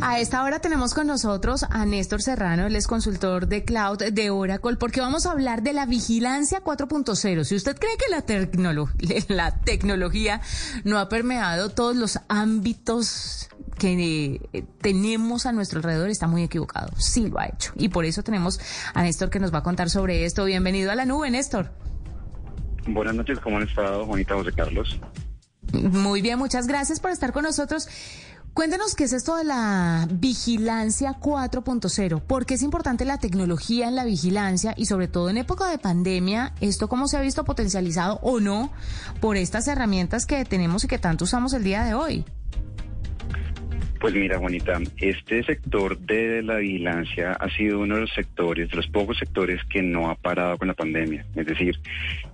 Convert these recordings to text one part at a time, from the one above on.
A esta hora tenemos con nosotros a Néstor Serrano, él es consultor de cloud de Oracle, porque vamos a hablar de la vigilancia 4.0. Si usted cree que la, la tecnología no ha permeado todos los ámbitos que eh, tenemos a nuestro alrededor, está muy equivocado. Sí lo ha hecho. Y por eso tenemos a Néstor que nos va a contar sobre esto. Bienvenido a la nube, Néstor. Buenas noches, ¿cómo han estado, Juanita José Carlos? Muy bien, muchas gracias por estar con nosotros. Cuéntenos qué es esto de la vigilancia 4.0. ¿Por qué es importante la tecnología en la vigilancia y sobre todo en época de pandemia, esto cómo se ha visto potencializado o no por estas herramientas que tenemos y que tanto usamos el día de hoy? Pues mira, Juanita, este sector de la vigilancia ha sido uno de los sectores, de los pocos sectores que no ha parado con la pandemia. Es decir,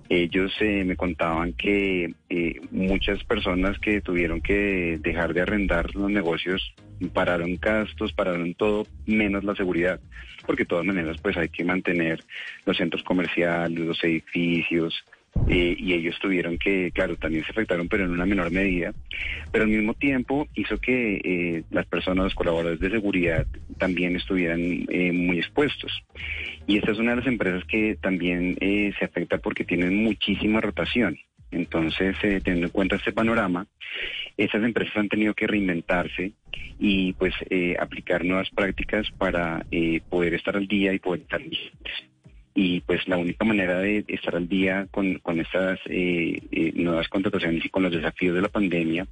ellos eh, me contaban que eh, muchas personas que tuvieron que dejar de arrendar los negocios pararon gastos, pararon todo, menos la seguridad, porque de todas maneras pues hay que mantener los centros comerciales, los edificios, eh, y ellos tuvieron que, claro, también se afectaron, pero en una menor medida, pero al mismo tiempo hizo que eh, las personas, los colaboradores de seguridad también estuvieran eh, muy expuestos. Y esta es una de las empresas que también se afecta porque tienen muchísima rotación. Entonces, teniendo en cuenta este panorama, esas empresas han tenido que reinventarse y pues aplicar nuevas prácticas para poder estar al día y poder estar vigentes y pues la única manera de estar al día con, con estas eh, eh, nuevas contrataciones y con los desafíos de la pandemia,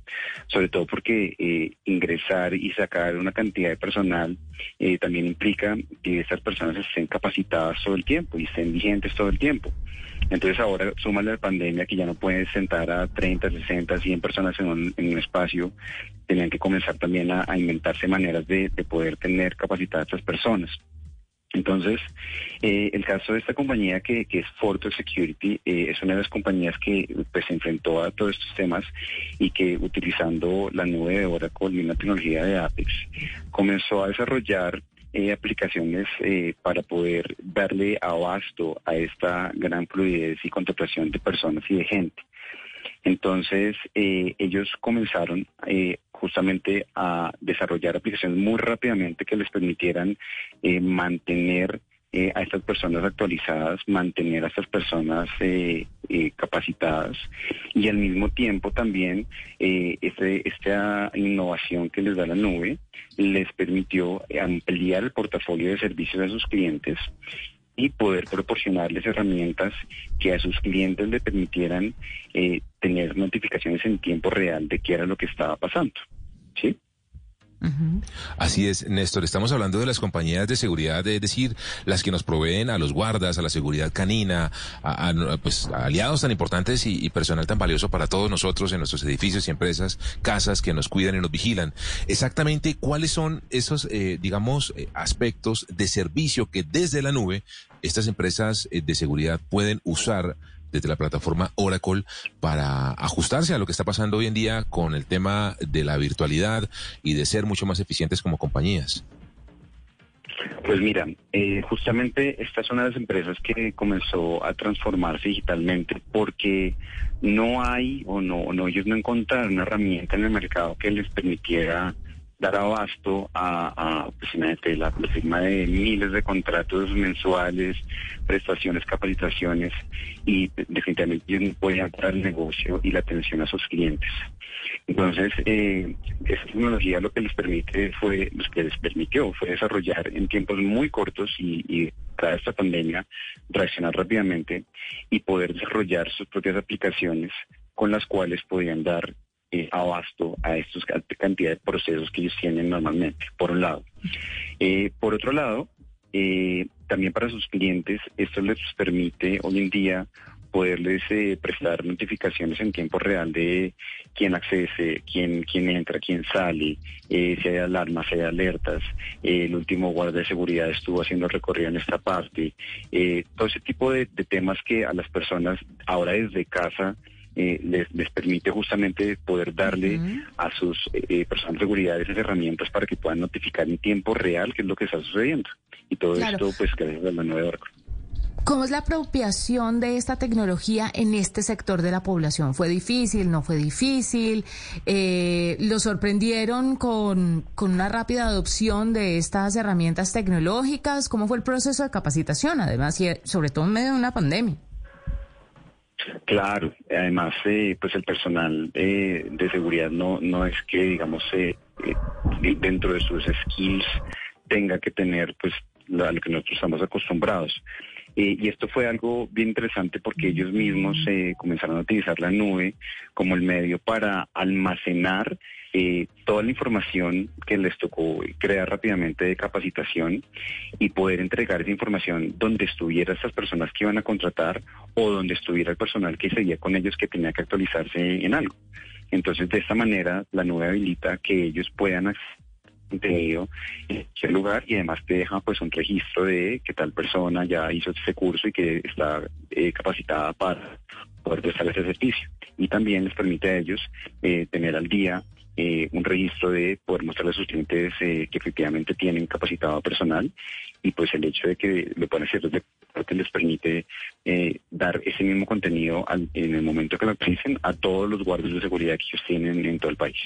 sobre todo porque eh, ingresar y sacar una cantidad de personal también implica que estas personas estén capacitadas todo el tiempo y estén vigentes todo el tiempo. Entonces ahora súmale la pandemia que ya no puedes sentar a 30, 60, 100 personas en un, en un espacio, tenían que comenzar también a, inventarse maneras de, de poder tener capacitadas a estas personas. Entonces, eh, el caso de esta compañía que, es Forto Security eh, es una de las compañías que pues, se enfrentó a todos estos temas y que utilizando la nube de Oracle y una tecnología de Apex comenzó a desarrollar eh, aplicaciones para poder darle abasto a esta gran fluidez y contratación de personas y de gente. Entonces, ellos comenzaron justamente a desarrollar aplicaciones muy rápidamente que les permitieran eh, mantener eh, a estas personas actualizadas, mantener a estas personas eh, capacitadas y al mismo tiempo también este, esta innovación que les da la nube les permitió ampliar el portafolio de servicios a sus clientes y poder proporcionarles herramientas que a sus clientes le permitieran tener notificaciones en tiempo real de qué era lo que estaba pasando. ¿Sí? Así es, Néstor. Estamos hablando de las compañías de seguridad, es decir, las que nos proveen a los guardas, a la seguridad canina, a, pues, aliados tan importantes y, personal tan valioso para todos nosotros en nuestros edificios y empresas, casas que nos cuidan y nos vigilan. Exactamente, ¿cuáles son esos, eh, digamos, eh, aspectos de servicio que desde la nube estas empresas eh, de seguridad pueden usar desde la plataforma Oracle para ajustarse a lo que está pasando hoy en día con el tema de la virtualidad y de ser mucho más eficientes como compañías? Pues mira, eh, justamente esta es una de las empresas que comenzó a transformarse digitalmente porque no hay o no, no ellos no encontraron una herramienta en el mercado que les permitiera dar abasto a, pues, la, firma de miles de contratos mensuales, prestaciones, capacitaciones y definitivamente no podían dar el negocio y la atención a sus clientes. Entonces, eh, esa tecnología lo que les permite fue, lo que les permitió fue desarrollar en tiempos muy cortos y, y tras esta pandemia reaccionar rápidamente y poder desarrollar sus propias aplicaciones con las cuales podían dar eh, abasto a estos cantidad de procesos que ellos tienen normalmente, por un lado. Eh, por otro lado, eh, también para sus clientes, esto les permite hoy en día poderles prestar notificaciones en tiempo real de quién accede, quién, quién entra, quién sale, si hay alarmas, si hay alertas. el último guardia de seguridad estuvo haciendo recorrido en esta parte. todo ese tipo de, temas que a las personas ahora desde casa eh, les, les, permite justamente poder darle a sus eh, personas de seguridad esas herramientas para que puedan notificar en tiempo real qué es lo que está sucediendo. Y todo esto, pues, gracias a la nueva Oracle. ¿Cómo es la apropiación de esta tecnología en este sector de la población? ¿Fue difícil? ¿No fue difícil? Eh, ¿Lo sorprendieron con, con una rápida adopción de estas herramientas tecnológicas? ¿Cómo fue el proceso de capacitación? Además, y sobre todo en medio de una pandemia. Claro, además, eh, pues el personal eh, de seguridad no, no es que, digamos, eh, dentro de sus skills tenga que tener, pues, a lo que nosotros estamos acostumbrados. Y esto fue algo bien interesante porque ellos mismos comenzaron a utilizar la nube como el medio para almacenar eh, toda la información que les tocó crear rápidamente de capacitación y poder entregar esa información donde estuviera estas personas que iban a contratar o donde estuviera el personal que seguía con ellos que tenía que actualizarse en algo. Entonces, de esta manera, la nube habilita que ellos puedan contenido en ese lugar y además te deja pues un registro de que tal persona ya hizo ese curso y que está eh, capacitada para poder prestar ese servicio. Y también les permite a ellos eh, tener al día eh, un registro de poder mostrarle a sus clientes que efectivamente tienen capacitado personal y pues el hecho de que lo puedan hacer desde les permite dar ese mismo contenido en el momento que lo utilicen a todos los guardias de seguridad que ellos tienen en todo el país.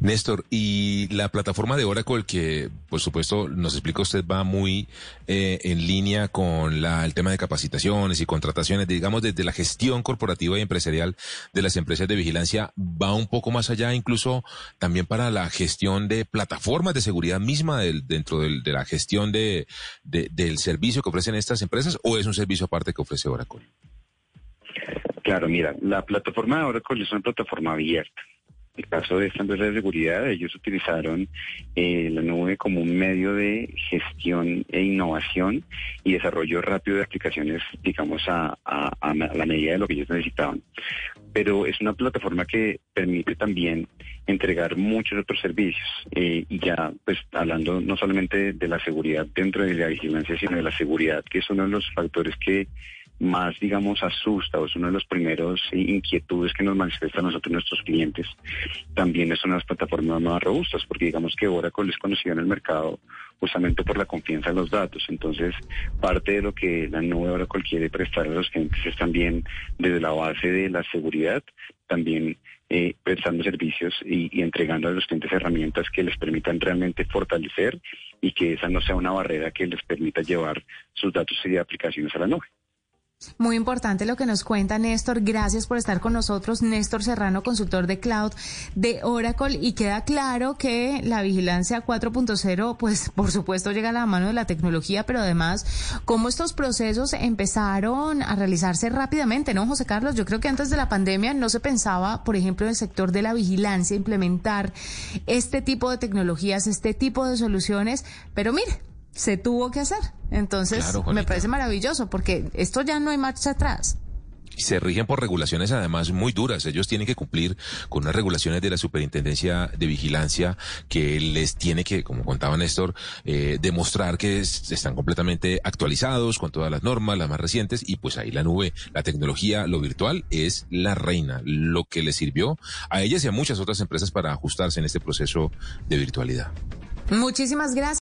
Néstor, y la plataforma de Oracle que, por supuesto, nos explica usted, va muy eh, en línea con la, el tema de capacitaciones y contrataciones, digamos, desde la gestión corporativa y empresarial de las empresas de vigilancia, va un poco más allá, incluso también para la gestión de plataformas de seguridad misma dentro de la gestión de, del servicio que ofrecen estas empresas, o es un servicio aparte que ofrece Oracle? Claro, mira, la plataforma de Oracle es una plataforma abierta el caso de esta empresa de seguridad, ellos utilizaron eh, la nube como un medio de gestión e innovación y desarrollo rápido de aplicaciones, digamos, a, la medida de lo que ellos necesitaban. Pero es una plataforma que permite también entregar muchos otros servicios. Eh, y ya, pues, hablando no solamente de la seguridad dentro de la vigilancia, sino de la seguridad, que es uno de los factores que más, digamos, asusta o es uno de los primeros inquietudes que nos manifiestan nosotros nuestros clientes, también de las plataformas más robustas, porque digamos que Oracle es conocida en el mercado justamente por la confianza en los datos. Entonces, parte de lo que la nube Oracle quiere prestar a los clientes es también desde la base de la seguridad, también eh, prestando servicios y, y, entregando a los clientes herramientas que les permitan realmente fortalecer y que esa no sea una barrera que les permita llevar sus datos y aplicaciones a la nube. Muy importante lo que nos cuenta Néstor. Gracias por estar con nosotros. Néstor Serrano, consultor de cloud de Oracle. Y queda claro que la vigilancia 4.0, pues por supuesto llega a la mano de la tecnología, pero además cómo estos procesos empezaron a realizarse rápidamente, ¿no, José Carlos? Yo creo que antes de la pandemia no se pensaba, por ejemplo, en el sector de la vigilancia, implementar este tipo de tecnologías, este tipo de soluciones. Pero mire, se tuvo que hacer. Entonces, me parece maravilloso porque esto ya no hay marcha atrás se rigen por regulaciones además muy duras. Ellos tienen que cumplir con unas regulaciones de la Superintendencia de Vigilancia que les tiene que, como contaba Néstor, eh, demostrar que están completamente actualizados con todas las normas, las más recientes, y pues ahí la nube, la tecnología, lo virtual es la reina, lo que les sirvió a ellas y a muchas otras empresas para ajustarse en este proceso de virtualidad. Muchísimas gracias.